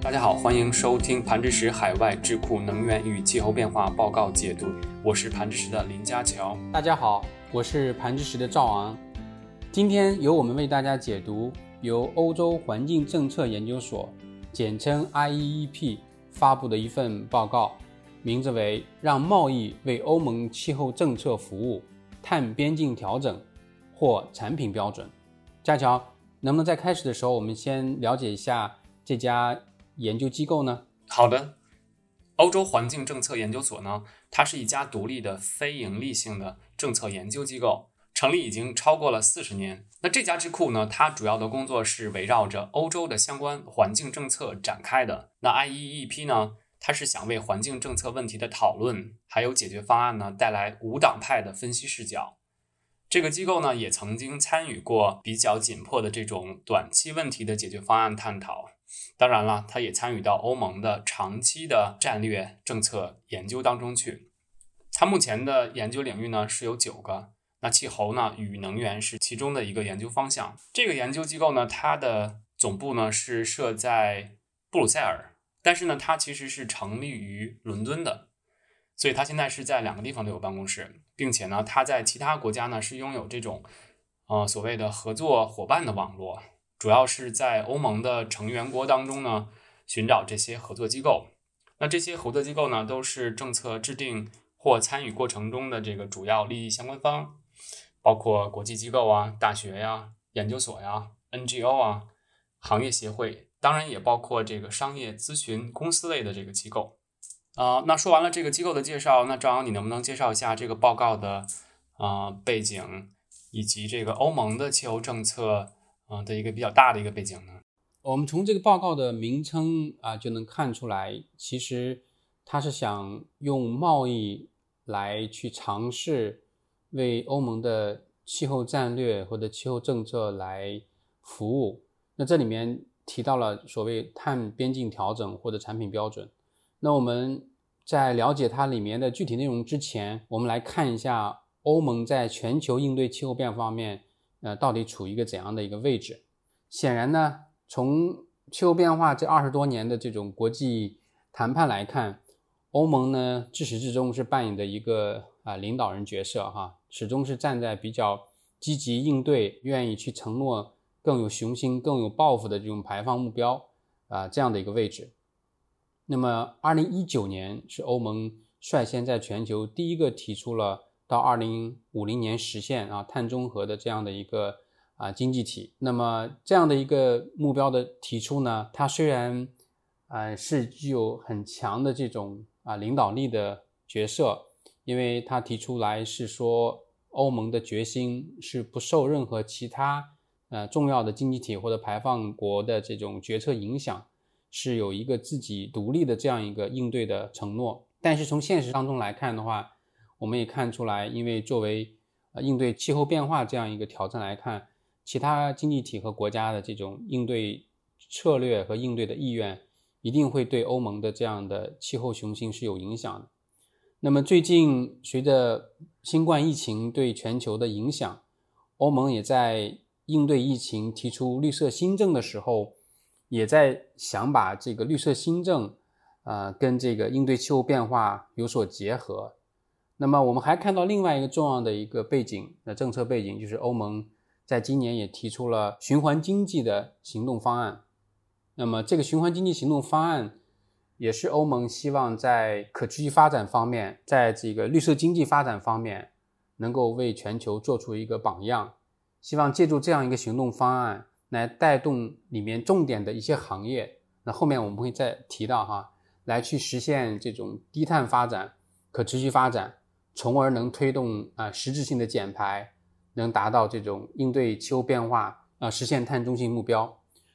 大家好，欢迎收听盘知识海外智库能源与气候变化报告解读，我是盘知识的林家乔。大家好，我是盘知识的赵昂。今天由我们为大家解读由欧洲环境政策研究所（简称 IEEP） 发布的一份报告，名字为《让贸易为欧盟气候政策服务：碳边境调整或产品标准》。家乔，能不能在开始的时候，我们先了解一下这家？研究机构呢？好的，欧洲环境政策研究所呢，它是一家独立的非盈利性的政策研究机构，成立已经超过了四十年。那这家智库呢，它主要的工作是围绕着欧洲的相关环境政策展开的。那 IEEP 呢，它是想为环境政策问题的讨论还有解决方案呢，带来无党派的分析视角。这个机构呢，也曾经参与过比较紧迫的这种短期问题的解决方案探讨。当然了，他也参与到欧盟的长期的战略政策研究当中去。他目前的研究领域呢是有九个，那气候呢与能源是其中的一个研究方向。这个研究机构呢，它的总部呢是设在布鲁塞尔，但是呢，它其实是成立于伦敦的，所以它现在是在两个地方都有办公室，并且呢，它在其他国家呢是拥有这种呃所谓的合作伙伴的网络。主要是在欧盟的成员国当中呢，寻找这些合作机构。那这些合作机构呢，都是政策制定或参与过程中的这个主要利益相关方，包括国际机构啊、大学呀、研究所呀、NGO 啊、行业协会，当然也包括这个商业咨询公司类的这个机构。啊，那说完了这个机构的介绍，那赵阳，你能不能介绍一下这个报告的啊背景，以及这个欧盟的气候政策？啊的一个比较大的一个背景呢，我们从这个报告的名称啊就能看出来，其实它是想用贸易来去尝试为欧盟的气候战略或者气候政策来服务。那这里面提到了所谓碳边境调整或者产品标准。那我们在了解它里面的具体内容之前，我们来看一下欧盟在全球应对气候变化方面。呃，到底处于一个怎样的一个位置？显然呢，从气候变化这二十多年的这种国际谈判来看，欧盟呢自始至终是扮演的一个啊领导人角色哈，始终是站在比较积极应对、愿意去承诺更有雄心、更有抱负的这种排放目标啊这样的一个位置。那么，二零一九年是欧盟率先在全球第一个提出了。到二零五零年实现啊碳中和的这样的一个啊经济体，那么这样的一个目标的提出呢，它虽然啊是具有很强的这种啊领导力的角色，因为它提出来是说欧盟的决心是不受任何其他呃重要的经济体或者排放国的这种决策影响，是有一个自己独立的这样一个应对的承诺，但是从现实当中来看的话。我们也看出来，因为作为呃应对气候变化这样一个挑战来看，其他经济体和国家的这种应对策略和应对的意愿，一定会对欧盟的这样的气候雄心是有影响的。那么最近随着新冠疫情对全球的影响，欧盟也在应对疫情提出绿色新政的时候，也在想把这个绿色新政啊跟这个应对气候变化有所结合。那么我们还看到另外一个重要的一个背景，那政策背景就是欧盟在今年也提出了循环经济的行动方案。那么这个循环经济行动方案也是欧盟希望在可持续发展方面，在这个绿色经济发展方面能够为全球做出一个榜样，希望借助这样一个行动方案来带动里面重点的一些行业。那后面我们会再提到哈，来去实现这种低碳发展、可持续发展。从而能推动啊实质性的减排，能达到这种应对气候变化啊实现碳中性目标。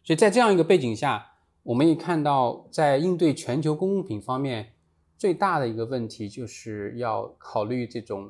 所以在这样一个背景下，我们也看到，在应对全球公共品方面，最大的一个问题就是要考虑这种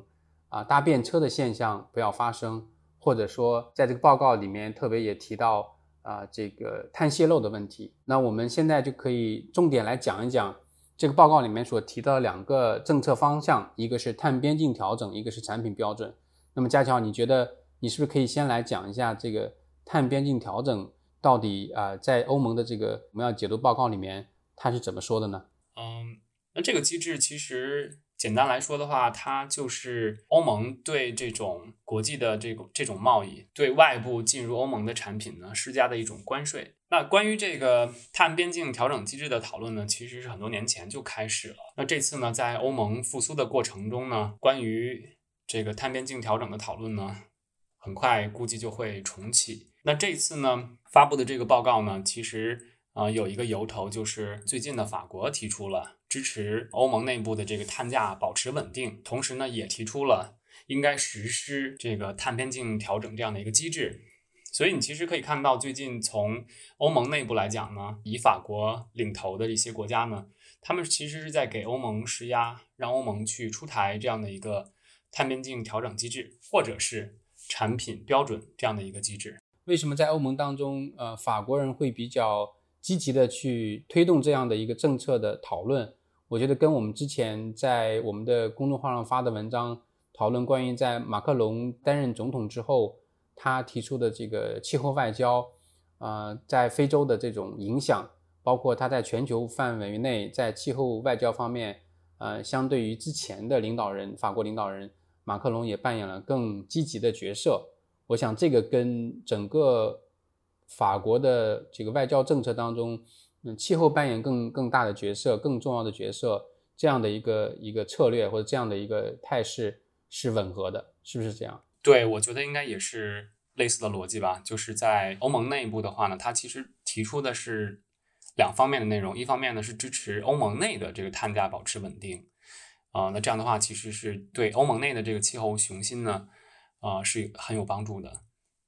啊搭便车的现象不要发生，或者说在这个报告里面特别也提到啊这个碳泄漏的问题。那我们现在就可以重点来讲一讲。这个报告里面所提到的两个政策方向，一个是碳边境调整，一个是产品标准。那么，佳乔，你觉得你是不是可以先来讲一下这个碳边境调整到底啊，在欧盟的这个我们要解读报告里面，它是怎么说的呢？嗯，那这个机制其实简单来说的话，它就是欧盟对这种国际的这种这种贸易，对外部进入欧盟的产品呢施加的一种关税。那关于这个碳边境调整机制的讨论呢，其实是很多年前就开始了。那这次呢，在欧盟复苏的过程中呢，关于这个碳边境调整的讨论呢，很快估计就会重启。那这次呢发布的这个报告呢，其实啊有一个由头，就是最近的法国提出了支持欧盟内部的这个碳价保持稳定，同时呢也提出了应该实施这个碳边境调整这样的一个机制。所以你其实可以看到，最近从欧盟内部来讲呢，以法国领头的一些国家呢，他们其实是在给欧盟施压，让欧盟去出台这样的一个碳边境调整机制，或者是产品标准这样的一个机制。为什么在欧盟当中，呃，法国人会比较积极的去推动这样的一个政策的讨论？我觉得跟我们之前在我们的公众号上发的文章讨论关于在马克龙担任总统之后，他提出的这个气候外交，呃，在非洲的这种影响，包括他在全球范围内在气候外交方面，呃，相对于之前的领导人，法国领导人马克龙也扮演了更积极的角色。我想这个跟整个法国的这个外交政策当中，嗯，气候扮演更更大的角色、更重要的角色这样的一个一个策略或者这样的一个态势是吻合的，是不是这样？对，我觉得应该也是类似的逻辑吧。就是在欧盟内部的话呢，它其实提出的是两方面的内容，一方面呢是支持欧盟内的这个碳价保持稳定，啊，那这样的话其实是对欧盟内的这个气候雄心呢。啊，是很有帮助的。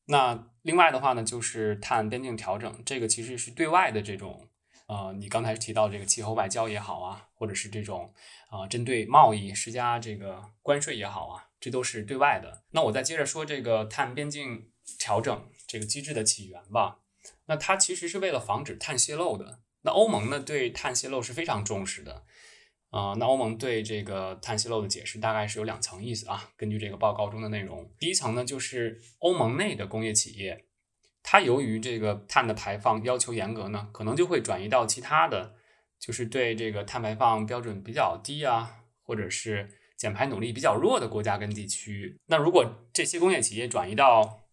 那另外的话呢，就是碳边境调整，这个其实是对外的这种，呃，你刚才提到这个气候外交也好啊，或者是这种啊，针对贸易施加这个关税也好啊，这都是对外的。那我再接着说这个碳边境调整这个机制的起源吧。那它其实是为了防止碳泄漏的。那欧盟呢，对碳泄漏是非常重视的。啊，那欧盟对这个碳泄漏的解释大概是有两层意思啊。根据这个报告中的内容，第一层呢，就是欧盟内的工业企业，它由于这个碳的排放要求严格呢，可能就会转移到其他的，就是对这个碳排放标准比较低啊，或者是减排努力比较弱的国家跟地区。那如果这些工业企业转移到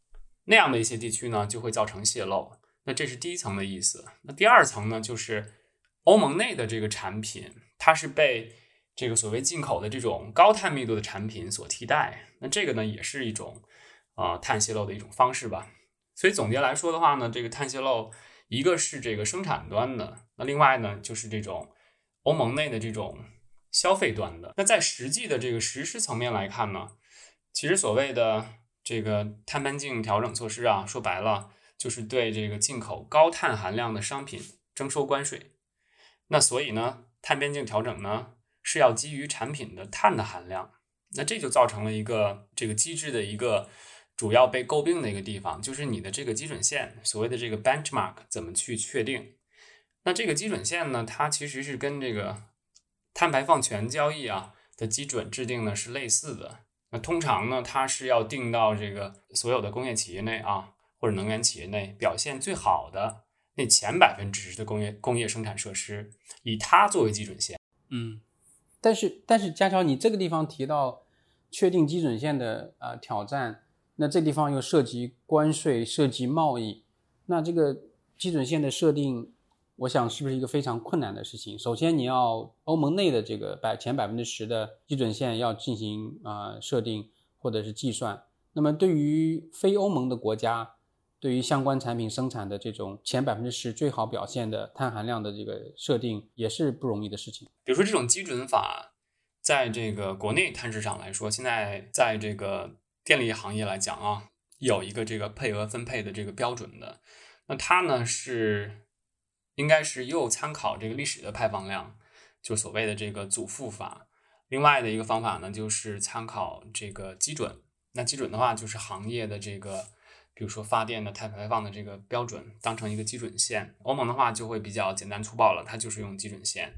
那样的一些地区呢，就会造成泄漏。那这是第一层的意思。那第二层呢，就是欧盟内的这个产品。它是被这个所谓进口的这种高碳密度的产品所替代，那这个呢也是一种啊碳泄漏的一种方式吧。所以总结来说的话呢，这个碳泄漏一个是这个生产端的，那另外呢就是这种欧盟内的这种消费端的。那在实际的这个实施层面来看呢，其实所谓的这个碳边境调整措施啊，说白了就是对这个进口高碳含量的商品征收关税。那所以呢？碳边境调整呢，是要基于产品的碳的含量，那这就造成了一个这个机制的一个主要被诟病的一个地方，就是你的这个基准线，所谓的这个 benchmark 怎么去确定？那这个基准线呢，它其实是跟这个碳排放权交易啊的基准制定呢是类似的。那通常呢，它是要定到这个所有的工业企业内啊，或者能源企业内表现最好的。那前百分之十的工业工业生产设施，以它作为基准线。嗯，但是但是，佳乔，你这个地方提到确定基准线的呃挑战，那这地方又涉及关税、涉及贸易，那这个基准线的设定，我想是不是一个非常困难的事情？首先，你要欧盟内的这个百前百分之十的基准线要进行啊设定或者是计算，那么对于非欧盟的国家。对于相关产品生产的这种前百分之十最好表现的碳含量的这个设定，也是不容易的事情。比如说，这种基准法，在这个国内碳市场来说，现在在这个电力行业来讲啊，有一个这个配额分配的这个标准的。那它呢是应该是又参考这个历史的排放量，就所谓的这个祖父法。另外的一个方法呢，就是参考这个基准。那基准的话，就是行业的这个。比如说发电的碳排放的这个标准当成一个基准线，欧盟的话就会比较简单粗暴了，它就是用基准线。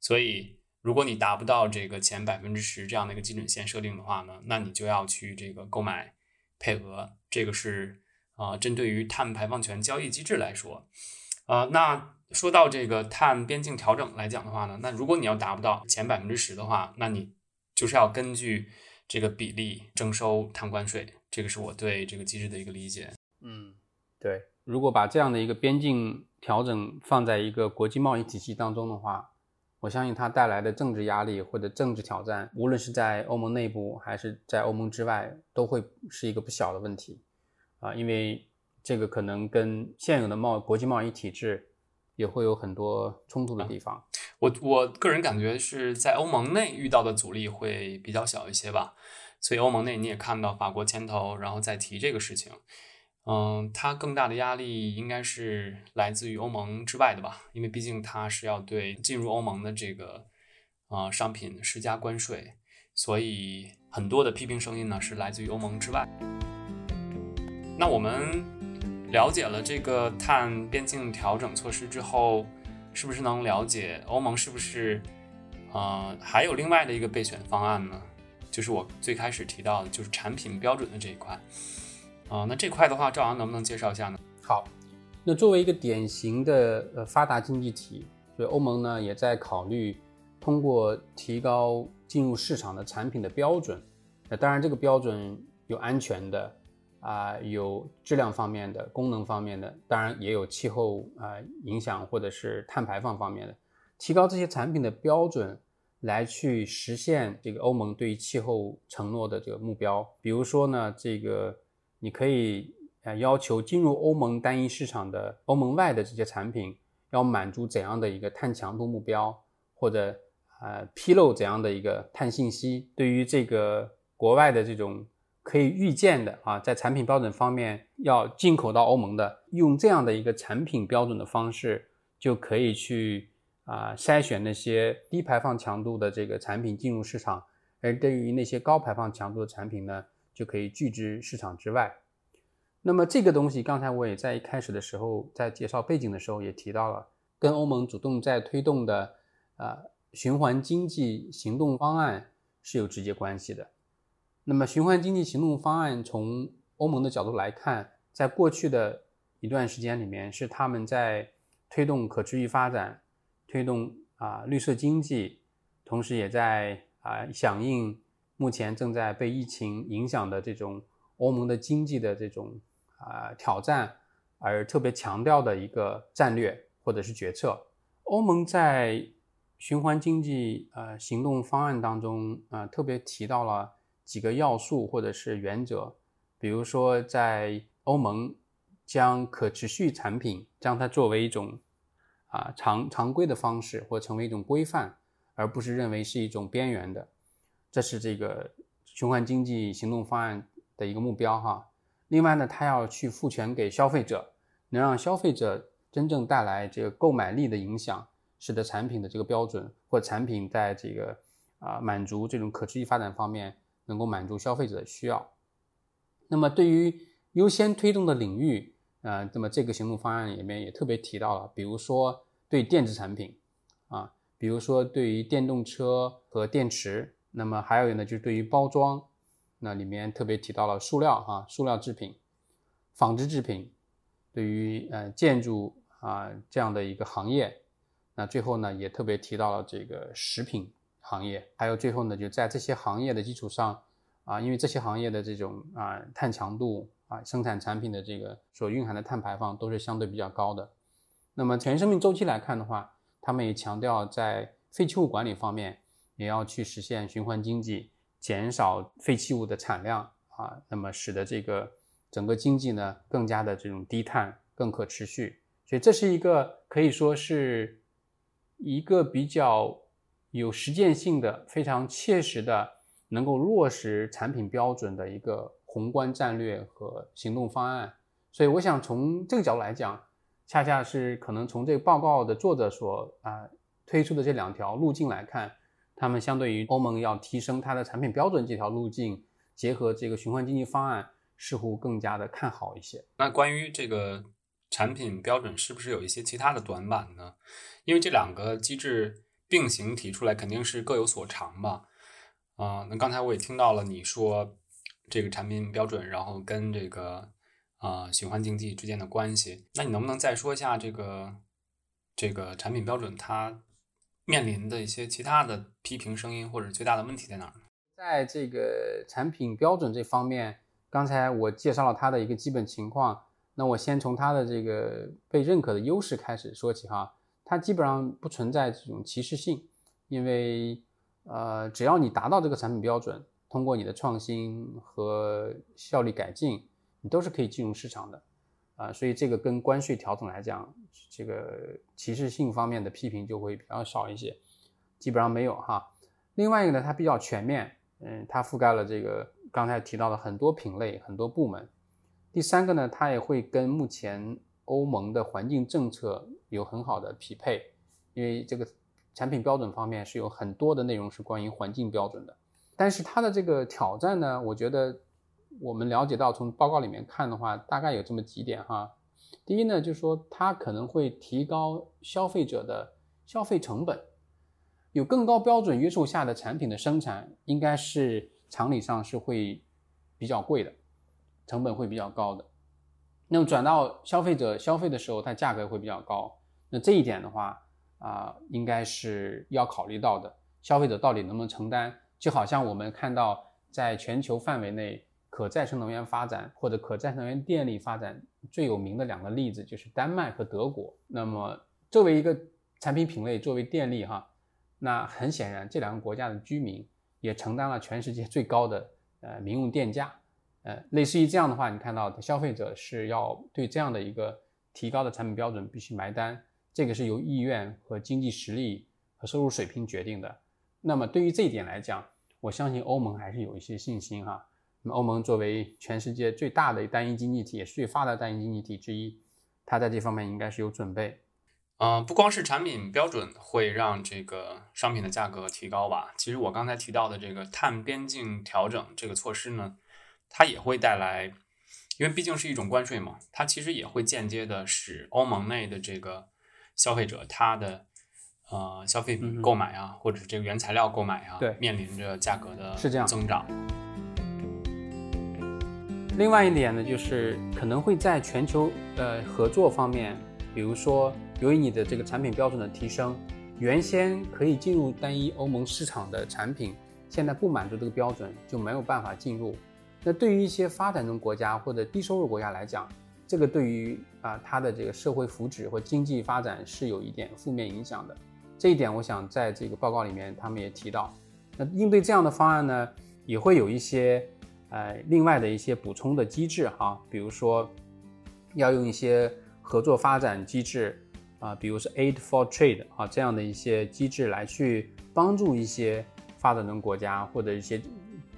所以如果你达不到这个前百分之十这样的一个基准线设定的话呢，那你就要去这个购买配额，这个是啊，针对于碳排放权交易机制来说，啊，那说到这个碳边境调整来讲的话呢，那如果你要达不到前百分之十的话，那你就是要根据这个比例征收碳关税。这个是我对这个机制的一个理解。嗯，对。如果把这样的一个边境调整放在一个国际贸易体系当中的话，我相信它带来的政治压力或者政治挑战，无论是在欧盟内部还是在欧盟之外，都会是一个不小的问题啊，因为这个可能跟现有的贸国际贸易体制也会有很多冲突的地方。我我个人感觉是在欧盟内遇到的阻力会比较小一些吧，所以欧盟内你也看到法国牵头，然后再提这个事情。嗯，它更大的压力应该是来自于欧盟之外的吧，因为毕竟它是要对进入欧盟的这个啊商品施加关税，所以很多的批评声音呢是来自于欧盟之外。那我们了解了这个碳边境调整措施之后，是不是能了解欧盟是不是啊还有另外的一个备选方案呢？就是我最开始提到的，就是产品标准的这一块。啊，那这块的话，赵阳能不能介绍一下呢？好，那作为一个典型的呃发达经济体，所以欧盟呢也在考虑通过提高进入市场的产品的标准。那当然，这个标准有安全的啊，有质量方面的、功能方面的，当然也有气候啊影响或者是碳排放方面的。提高这些产品的标准，来去实现这个欧盟对于气候承诺的这个目标。比如说呢，这个。你可以呃要求进入欧盟单一市场的欧盟外的这些产品要满足怎样的一个碳强度目标，或者呃披露怎样的一个碳信息？对于这个国外的这种可以预见的啊，在产品标准方面要进口到欧盟的，用这样的一个产品标准的方式，就可以去啊筛选那些低排放强度的这个产品进入市场，而对于那些高排放强度的产品呢？就可以拒之市场之外。那么这个东西，刚才我也在一开始的时候，在介绍背景的时候也提到了，跟欧盟主动在推动的呃循环经济行动方案是有直接关系的。那么循环经济行动方案从欧盟的角度来看，在过去的一段时间里面，是他们在推动可持续发展，推动啊绿色经济，同时也在啊响应。目前正在被疫情影响的这种欧盟的经济的这种啊挑战，而特别强调的一个战略或者是决策。欧盟在循环经济呃行动方案当中啊特别提到了几个要素或者是原则，比如说在欧盟将可持续产品将它作为一种啊常常规的方式或成为一种规范，而不是认为是一种边缘的。这是这个循环经济行动方案的一个目标哈。另外呢，它要去赋权给消费者，能让消费者真正带来这个购买力的影响，使得产品的这个标准或产品在这个啊满足这种可持续发展方面能够满足消费者的需要。那么对于优先推动的领域啊，那么这个行动方案里面也特别提到了，比如说对电子产品啊，比如说对于电动车和电池。那么还有呢，就是对于包装，那里面特别提到了塑料哈，塑料制品、纺织制品，对于呃建筑啊这样的一个行业，那最后呢也特别提到了这个食品行业，还有最后呢就在这些行业的基础上啊，因为这些行业的这种啊碳强度啊生产产品的这个所蕴含的碳排放都是相对比较高的。那么全生命周期来看的话，他们也强调在废弃物管理方面。也要去实现循环经济，减少废弃物的产量啊，那么使得这个整个经济呢更加的这种低碳、更可持续。所以这是一个可以说是一个比较有实践性的、非常切实的，能够落实产品标准的一个宏观战略和行动方案。所以我想从这个角度来讲，恰恰是可能从这个报告的作者所啊推出的这两条路径来看。他们相对于欧盟要提升它的产品标准这条路径，结合这个循环经济方案，似乎更加的看好一些。那关于这个产品标准，是不是有一些其他的短板呢？因为这两个机制并行提出来，肯定是各有所长吧？啊，那刚才我也听到了你说这个产品标准，然后跟这个啊循环经济之间的关系。那你能不能再说一下这个这个产品标准它面临的一些其他的批评声音或者最大的问题在哪儿？在这个产品标准这方面，刚才我介绍了它的一个基本情况。那我先从它的这个被认可的优势开始说起哈，它基本上不存在这种歧视性，因为呃，只要你达到这个产品标准，通过你的创新和效率改进，你都是可以进入市场的啊。所以这个跟关税调整来讲，这个歧视性方面的批评就会比较少一些，基本上没有哈。另外一个呢，它比较全面，嗯，它覆盖了这个刚才提到的很多品类、很多部门。第三个呢，它也会跟目前欧盟的环境政策有很好的匹配，因为这个产品标准方面是有很多的内容是关于环境标准的。但是它的这个挑战呢，我觉得我们了解到从报告里面看的话，大概有这么几点哈。第一呢，就是说它可能会提高消费者的消费成本，有更高标准约束下的产品的生产，应该是常理上是会比较贵的。成本会比较高的，那么转到消费者消费的时候，它价格会比较高。那这一点的话啊，应该是要考虑到的。消费者到底能不能承担？就好像我们看到，在全球范围内，可再生能源发展或者可再生能源电力发展最有名的两个例子就是丹麦和德国。那么作为一个产品品类，作为电力哈，那很显然这两个国家的居民也承担了全世界最高的呃民用电价。呃，类似于这样的话，你看到消费者是要对这样的一个提高的产品标准必须埋单，这个是由意愿和经济实力和收入水平决定的。那么对于这一点来讲，我相信欧盟还是有一些信心哈。那么欧盟作为全世界最大的单一经济体，也是最发达单一经济体之一，它在这方面应该是有准备。嗯，不光是产品标准会让这个商品的价格提高吧，其实我刚才提到的这个碳边境调整这个措施呢。它也会带来，因为毕竟是一种关税嘛，它其实也会间接的使欧盟内的这个消费者他的呃消费品购买啊，或者这个原材料购买啊，对，面临着价格的是这样增长。另外一点呢，就是可能会在全球呃合作方面，比如说由于你的这个产品标准的提升，原先可以进入单一欧盟市场的产品，现在不满足这个标准，就没有办法进入。那对于一些发展中国家或者低收入国家来讲，这个对于啊它的这个社会福祉或经济发展是有一点负面影响的。这一点，我想在这个报告里面他们也提到。那应对这样的方案呢，也会有一些呃另外的一些补充的机制哈，比如说要用一些合作发展机制啊，比如说 Aid for Trade 啊这样的一些机制来去帮助一些发展中国家或者一些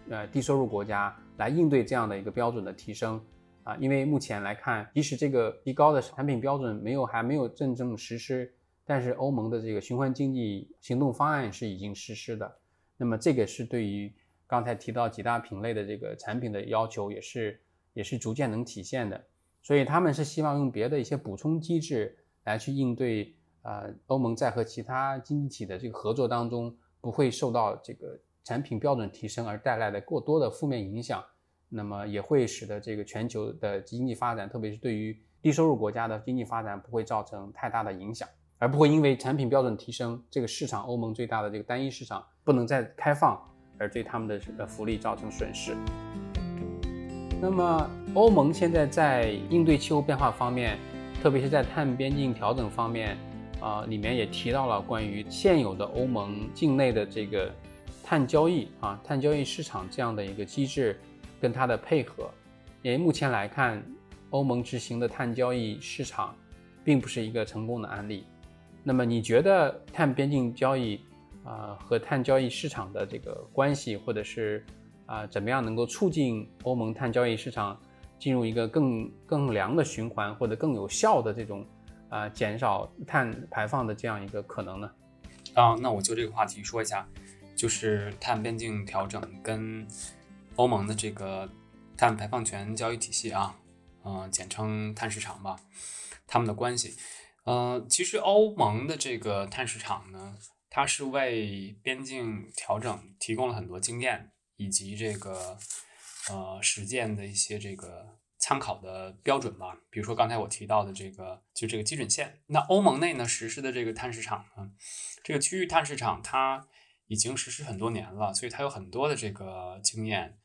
呃低收入国家。来应对这样的一个标准的提升啊，因为目前来看，即使这个提高的产品标准没有还没有真正实施，但是欧盟的这个循环经济行动方案是已经实施的。那么这个是对于刚才提到几大品类的这个产品的要求，也是也是逐渐能体现的。所以他们是希望用别的一些补充机制来去应对啊，欧盟在和其他经济体的这个合作当中不会受到这个。产品标准提升而带来的过多的负面影响，那么也会使得这个全球的经济发展，特别是对于低收入国家的经济发展，不会造成太大的影响，而不会因为产品标准提升，这个市场欧盟最大的这个单一市场不能再开放，而对他们的呃福利造成损失。那么欧盟现在在应对气候变化方面，特别是在碳边境调整方面，啊，里面也提到了关于现有的欧盟境内的这个。碳交易啊，碳交易市场这样的一个机制，跟它的配合，因为目前来看，欧盟执行的碳交易市场，并不是一个成功的案例。那么你觉得碳边境交易啊和碳交易市场的这个关系，或者是啊怎么样能够促进欧盟碳交易市场进入一个更更良的循环，或者更有效的这种啊减少碳排放的这样一个可能呢？啊，那我就这个话题说一下。就是碳边境调整跟欧盟的这个碳排放权交易体系啊，嗯，简称碳市场吧，他们的关系。呃，其实欧盟的这个碳市场呢，它是为边境调整提供了很多经验以及这个呃实践的一些这个参考的标准吧。比如说刚才我提到的这个，就这个基准线。那欧盟内呢实施的这个碳市场呢，这个区域碳市场它已经实施很多年了，所以它有很多的这个经验。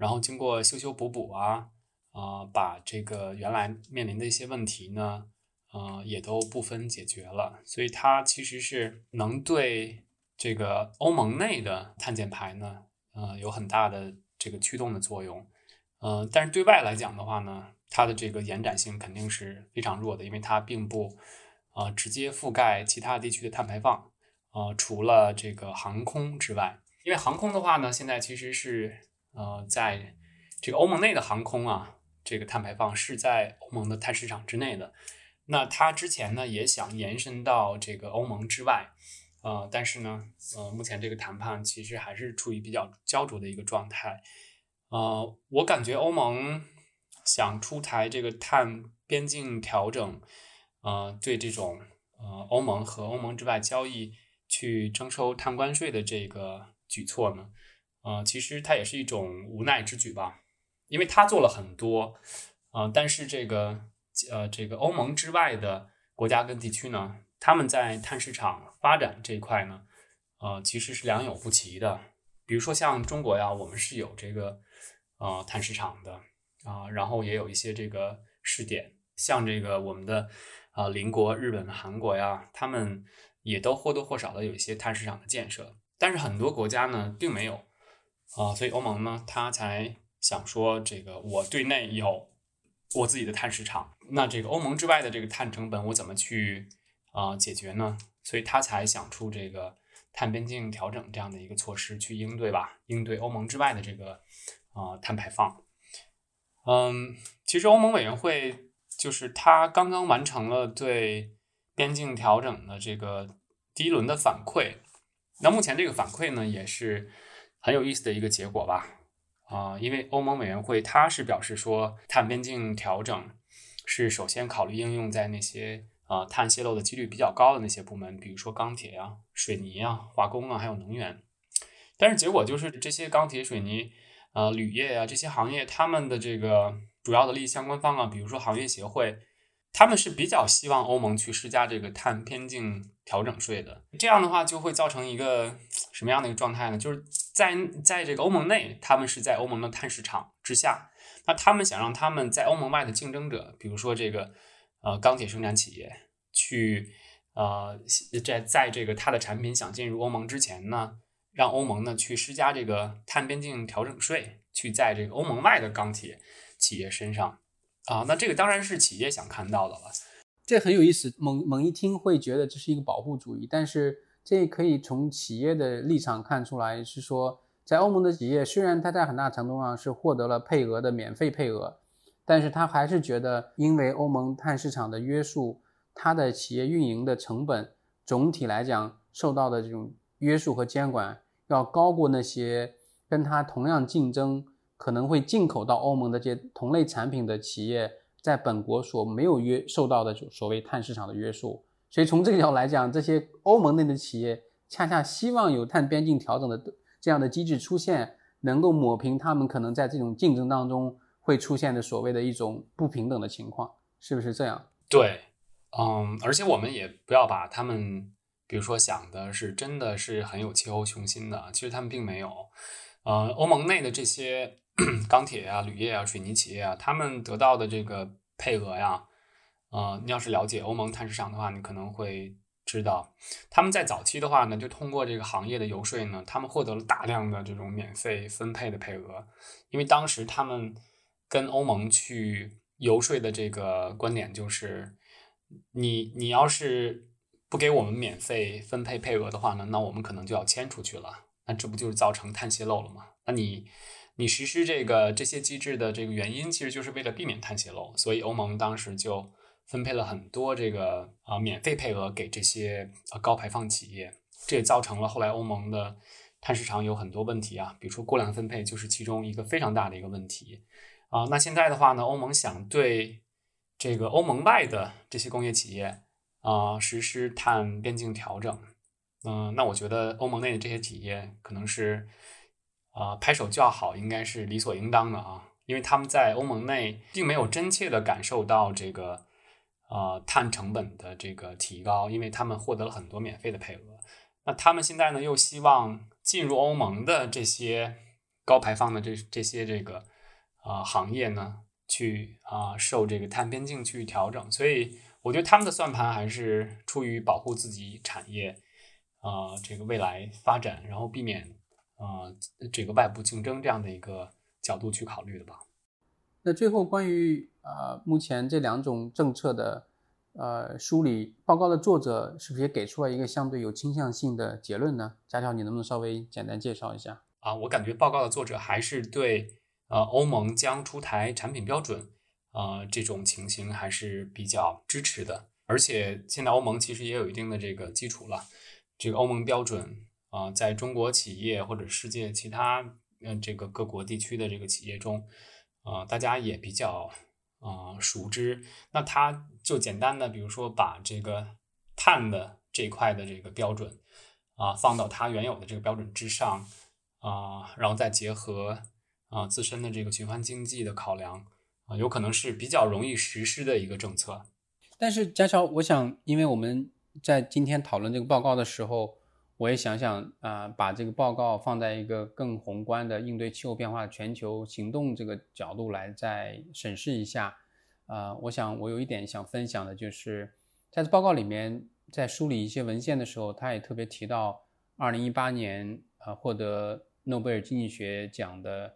然后经过修修补补啊，啊，把这个原来面临的一些问题呢，呃，也都部分解决了。所以它其实是能对这个欧盟内的碳减排呢，呃，有很大的这个驱动的作用。呃，但是对外来讲的话呢，它的这个延展性肯定是非常弱的，因为它并不呃直接覆盖其他地区的碳排放，呃，除了这个航空之外，因为航空的话呢，现在其实是呃在这个欧盟内的航空啊，这个碳排放是在欧盟的碳市场之内的。那它之前呢也想延伸到这个欧盟之外，呃，但是呢，呃，目前这个谈判其实还是处于比较焦灼的一个状态。呃，我感觉欧盟想出台这个碳边境调整，呃，对这种呃欧盟和欧盟之外交易去征收碳关税的这个举措呢，呃，其实它也是一种无奈之举吧，因为它做了很多，呃，但是这个呃这个欧盟之外的国家跟地区呢，他们在碳市场发展这一块呢，呃，其实是良莠不齐的。比如说像中国呀，我们是有这个。啊，碳市场的啊，然后也有一些这个试点，像这个我们的啊邻国日本、韩国呀，他们也都或多或少的有一些碳市场的建设，但是很多国家呢并没有啊，所以欧盟呢他才想说这个我对内有我自己的碳市场，那这个欧盟之外的这个碳成本我怎么去啊解决呢？所以他才想出这个碳边境调整这样的一个措施去应对吧，应对欧盟之外的这个。啊，碳排放，嗯，其实欧盟委员会就是它刚刚完成了对边境调整的这个第一轮的反馈，那目前这个反馈呢也是很有意思的一个结果吧，啊，因为欧盟委员会它是表示说碳边境调整是首先考虑应用在那些啊碳泄漏的几率比较高的那些部门，比如说钢铁啊、水泥啊、化工啊，还有能源，但是结果就是这些钢铁、水泥。呃，铝业呀，这些行业，他们的这个主要的利益相关方啊，比如说行业协会，他们是比较希望欧盟去施加这个碳边境调整税的。这样的话，就会造成一个什么样的一个状态呢？就是在在这个欧盟内，他们是在欧盟的碳市场之下，那他们想让他们在欧盟外的竞争者，比如说这个呃钢铁生产企业，去呃在在这个它的产品想进入欧盟之前呢？让欧盟呢去施加这个碳边境调整税，去在这个欧盟外的钢铁企业身上啊，那这个当然是企业想看到的了。这很有意思，猛猛一听会觉得这是一个保护主义，但是这可以从企业的立场看出来，是说在欧盟的企业虽然它在很大程度上是获得了配额的免费配额，但是他还是觉得因为欧盟碳市场的约束，它的企业运营的成本总体来讲受到的这种。约束和监管要高过那些跟它同样竞争、可能会进口到欧盟的这些同类产品的企业，在本国所没有约受到的所谓碳市场的约束。所以从这个角度来讲，这些欧盟内的企业恰恰希望有碳边境调整的这样的机制出现，能够抹平他们可能在这种竞争当中会出现的所谓的一种不平等的情况，是不是这样？对，嗯，而且我们也不要把他们。比如说想的是真的是很有气候雄心的，其实他们并没有。呃，欧盟内的这些 钢铁啊、铝业啊、水泥企业啊，他们得到的这个配额呀，呃，你要是了解欧盟碳市场的话，你可能会知道，他们在早期的话呢，就通过这个行业的游说呢，他们获得了大量的这种免费分配的配额，因为当时他们跟欧盟去游说的这个观点就是，你你要是。不给我们免费分配配额的话呢，那我们可能就要迁出去了。那这不就是造成碳泄漏了吗？那你你实施这个这些机制的这个原因，其实就是为了避免碳泄漏。所以欧盟当时就分配了很多这个啊免费配额给这些啊高排放企业，这也造成了后来欧盟的碳市场有很多问题啊，比如说过量分配就是其中一个非常大的一个问题啊。那现在的话呢，欧盟想对这个欧盟外的这些工业企业。啊，实施碳边境调整，嗯，那我觉得欧盟内的这些企业可能是啊拍手叫好，应该是理所应当的啊，因为他们在欧盟内并没有真切的感受到这个呃碳成本的这个提高，因为他们获得了很多免费的配额。那他们现在呢又希望进入欧盟的这些高排放的这这些这个啊行业呢，去啊受这个碳边境去调整。所以我觉得他们的算盘还是出于保护自己产业啊这个未来发展，然后避免啊这个外部竞争这样的一个角度去考虑的吧。那最后关于啊目前这两种政策的。呃，梳理报告的作者是不是也给出了一个相对有倾向性的结论呢？佳条，你能不能稍微简单介绍一下？啊，我感觉报告的作者还是对呃欧盟将出台产品标准啊这种情形还是比较支持的。而且现在欧盟其实也有一定的这个基础了，这个欧盟标准啊，在中国企业或者世界其他嗯这个各国地区的这个企业中啊，大家也比较。啊，熟知，那它就简单的，比如说把这个碳的这一块的这个标准啊，放到它原有的这个标准之上啊，然后再结合啊自身的这个循环经济的考量啊，有可能是比较容易实施的一个政策。但是，佳乔，我想，因为我们在今天讨论这个报告的时候，我也想想啊，把这个报告放在一个更宏观的应对气候变化全球行动这个角度来再审视一下。啊，我想我有一点想分享的就是，在这报告里面，在梳理一些文献的时候，他也特别提到，二零一八年啊获得诺贝尔经济学奖的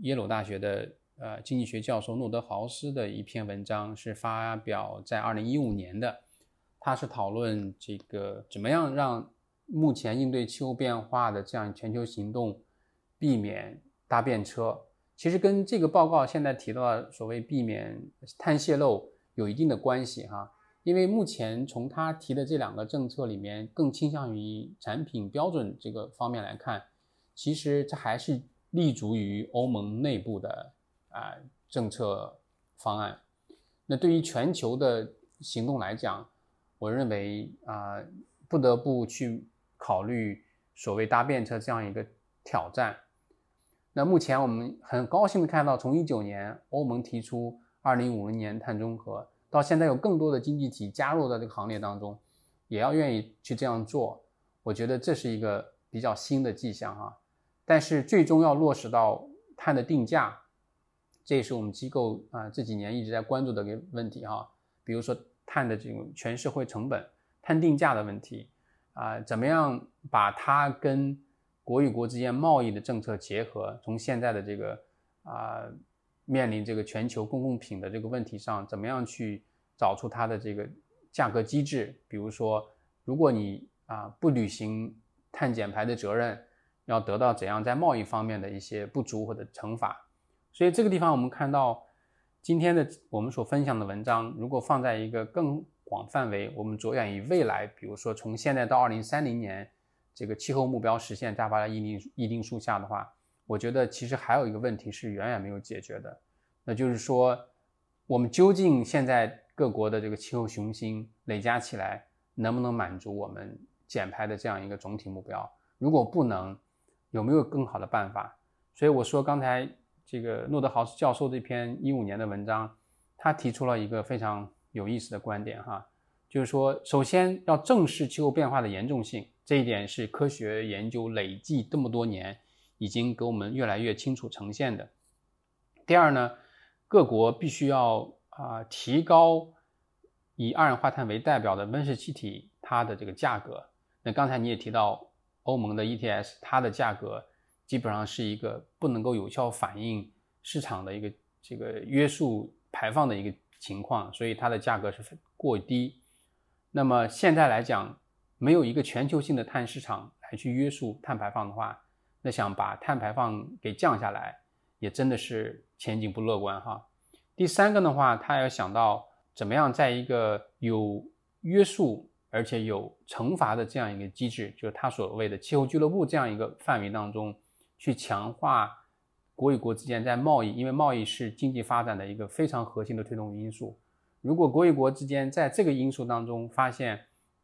耶鲁大学的呃经济学教授诺德豪斯的一篇文章是发表在二零一五年的，他是讨论这个怎么样让。目前应对气候变化的这样全球行动，避免搭便车，其实跟这个报告现在提到的所谓避免碳泄漏有一定的关系哈。因为目前从他提的这两个政策里面，更倾向于产品标准这个方面来看，其实这还是立足于欧盟内部的啊政策方案。那对于全球的行动来讲，我认为啊不得不去。考虑所谓搭便车这样一个挑战，那目前我们很高兴的看到，从一九年欧盟提出二零五零年碳中和，到现在有更多的经济体加入到这个行列当中，也要愿意去这样做，我觉得这是一个比较新的迹象哈。但是最终要落实到碳的定价，这也是我们机构啊这几年一直在关注的一个问题哈。比如说碳的这种全社会成本、碳定价的问题。啊，怎么样把它跟国与国之间贸易的政策结合？从现在的这个啊，面临这个全球公共品的这个问题上，怎么样去找出它的这个价格机制？比如说，如果你啊不履行碳减排的责任，要得到怎样在贸易方面的一些不足或者惩罚？所以这个地方我们看到今天的我们所分享的文章，如果放在一个更广范围，我们着眼于未来，比如说从现在到二零三零年，这个气候目标实现大巴拉议定议定树下的话，我觉得其实还有一个问题是远远没有解决的，那就是说，我们究竟现在各国的这个气候雄心累加起来，能不能满足我们减排的这样一个总体目标？如果不能，有没有更好的办法？所以我说刚才这个诺德豪斯教授这篇一五年的文章，他提出了一个非常。有意思的观点哈，就是说，首先要正视气候变化的严重性，这一点是科学研究累计这么多年已经给我们越来越清楚呈现的。第二呢，各国必须要啊提高以二氧化碳为代表的温室气体它的这个价格。那刚才你也提到欧盟的 ETS，它的价格基本上是一个不能够有效反映市场的一个这个约束排放的一个。情况，所以它的价格是过低。那么现在来讲，没有一个全球性的碳市场来去约束碳排放的话，那想把碳排放给降下来，也真的是前景不乐观哈。第三个的话，他要想到怎么样在一个有约束而且有惩罚的这样一个机制，就是他所谓的气候俱乐部这样一个范围当中去强化。国与国之间在贸易，因为贸易是经济发展的一个非常核心的推动因素。如果国与国之间在这个因素当中发现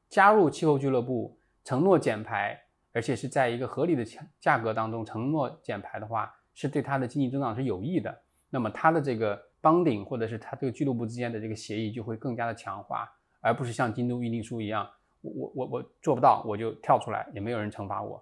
加入气候俱乐部，承诺减排，而且是在一个合理的价格当中承诺减排的话，是对它的经济增长是有益的。那么它的这个帮顶或者是它这个俱乐部之间的这个协议就会更加的强化，而不是像京都议定书一样，我我我我做不到我就跳出来，也没有人惩罚我。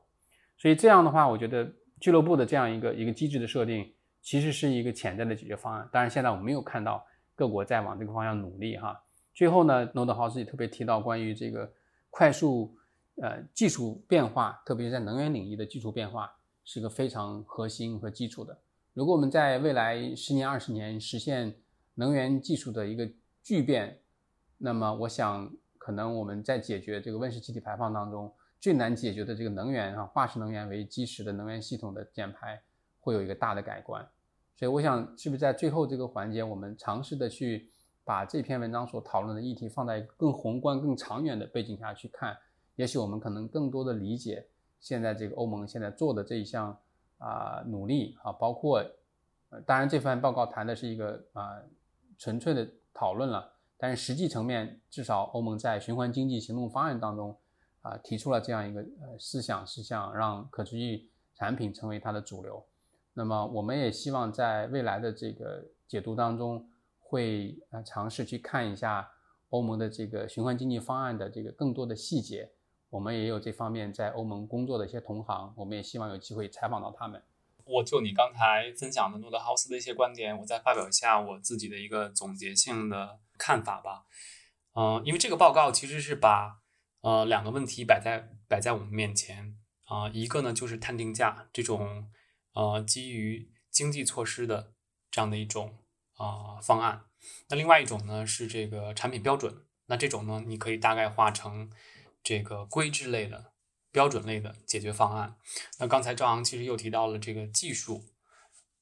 所以这样的话，我觉得俱乐部的这样一个一个机制的设定，其实是一个潜在的解决方案。当然，现在我们没有看到各国在往这个方向努力哈。最后呢，诺德豪斯也特别提到关于这个快速呃技术变化，特别是在能源领域的技术变化，是个非常核心和基础的。如果我们在未来十年、二十年实现能源技术的一个巨变，那么我想，可能我们在解决这个温室气体排放当中最难解决的这个能源啊，化石能源为基石的能源系统的减排，会有一个大的改观。所以，我想是不是在最后这个环节，我们尝试的去。把这篇文章所讨论的议题放在更宏观、更长远的背景下去看，也许我们可能更多的理解现在这个欧盟现在做的这一项啊努力啊，包括呃，当然这份报告谈的是一个啊纯粹的讨论了，但是实际层面，至少欧盟在循环经济行动方案当中啊提出了这样一个呃思想是想，让可持续产品成为它的主流。那么，我们也希望在未来的这个解读当中。会呃尝试去看一下欧盟的这个循环经济方案的这个更多的细节，我们也有这方面在欧盟工作的一些同行，我们也希望有机会采访到他们。我就你刚才分享的诺德豪斯的一些观点，我再发表一下我自己的一个总结性的看法吧。嗯，因为这个报告其实是把呃两个问题摆在摆在我们面前啊，一个呢就是碳定价这种呃基于经济措施的这样的一种。啊，方案。那另外一种呢是这个产品标准。那这种呢，你可以大概化成这个规制类的、标准类的解决方案。那刚才赵昂其实又提到了这个技术。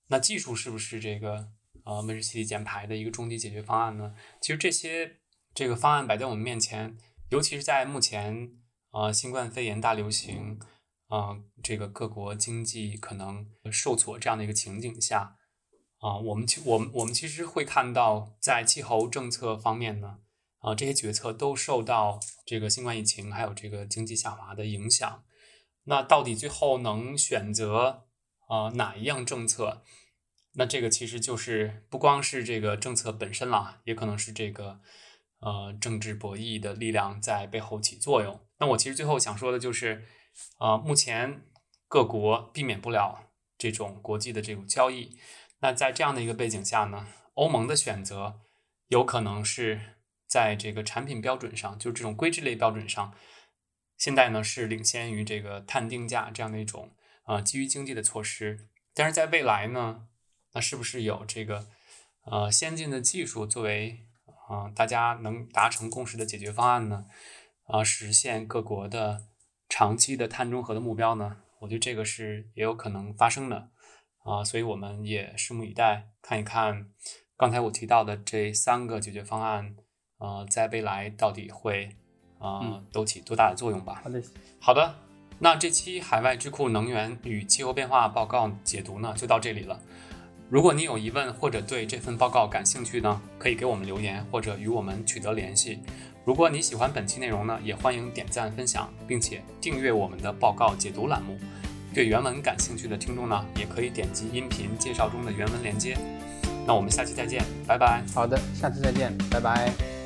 那技术是不是这个呃温室气体减排的一个终极解决方案呢？其实这些这个方案摆在我们面前，尤其是在目前呃新冠肺炎大流行啊这个各国经济可能受挫这样的一个情景下。啊，我们其我们我们其实会看到，在气候政策方面呢，啊，这些决策都受到这个新冠疫情还有这个经济下滑的影响。那到底最后能选择啊哪一样政策？那这个其实就是不光是这个政策本身了，也可能是这个呃政治博弈的力量在背后起作用。那我其实最后想说的就是，啊，目前各国避免不了这种国际的这种交易。那在这样的一个背景下呢，欧盟的选择有可能是在这个产品标准上，就是这种规制类标准上，现在呢是领先于这个碳定价这样的一种啊基于经济的措施。但是在未来呢，那是不是有这个呃先进的技术作为啊大家能达成共识的解决方案呢？啊，实现各国的长期的碳中和的目标呢？我觉得这个是也有可能发生的。啊，所以我们也拭目以待，看一看刚才我提到的这三个解决方案，呃，在未来到底会啊都起多大的作用吧？好的，好的，那这期海外智库能源与气候变化报告解读呢，就到这里了。如果你有疑问或者对这份报告感兴趣呢，可以给我们留言或者与我们取得联系。如果你喜欢本期内容呢，也欢迎点赞分享，并且订阅我们的报告解读栏目。对原文感兴趣的听众呢，也可以点击音频介绍中的原文链接。那我们下期再见，拜拜。好的，下次再见，拜拜。